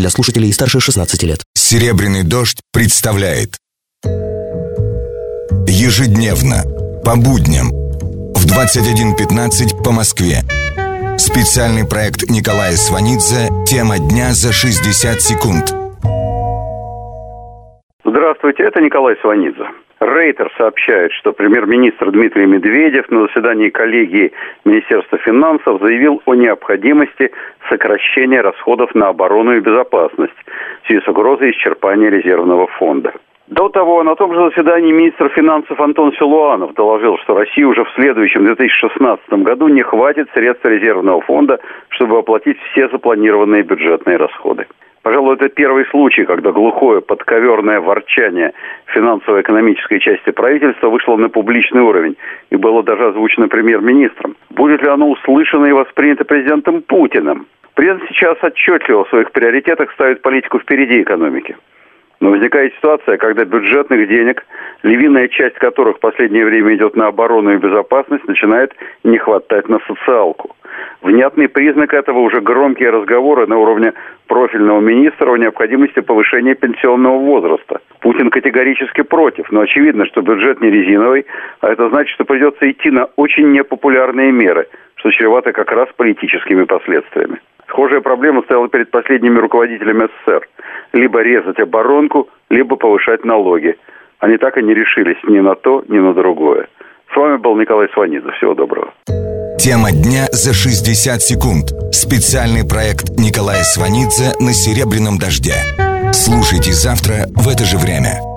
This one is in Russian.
для слушателей старше 16 лет. «Серебряный дождь» представляет Ежедневно, по будням, в 21.15 по Москве. Специальный проект Николая Сванидзе «Тема дня за 60 секунд». Здравствуйте, это Николай Сванидзе. Рейтер сообщает, что премьер-министр Дмитрий Медведев на заседании коллегии Министерства финансов заявил о необходимости сокращения расходов на оборону и безопасность в связи с угрозой исчерпания резервного фонда. До того, на том же заседании министр финансов Антон Силуанов доложил, что России уже в следующем 2016 году не хватит средств резервного фонда, чтобы оплатить все запланированные бюджетные расходы. Это первый случай, когда глухое подковерное ворчание финансово-экономической части правительства вышло на публичный уровень и было даже озвучено премьер-министром. Будет ли оно услышано и воспринято президентом Путиным? Президент сейчас отчетливо в своих приоритетах ставит политику впереди экономики. Но возникает ситуация, когда бюджетных денег, львиная часть которых в последнее время идет на оборону и безопасность, начинает не хватать на социалку. Внятный признак этого уже громкие разговоры на уровне профильного министра о необходимости повышения пенсионного возраста. Путин категорически против, но очевидно, что бюджет не резиновый, а это значит, что придется идти на очень непопулярные меры, что чревато как раз политическими последствиями. Схожая проблема стояла перед последними руководителями СССР. Либо резать оборонку, либо повышать налоги. Они так и не решились ни на то, ни на другое. С вами был Николай Сванидзе. Всего доброго. Тема дня за 60 секунд. Специальный проект Николая Сванидзе на «Серебряном дожде». Слушайте завтра в это же время.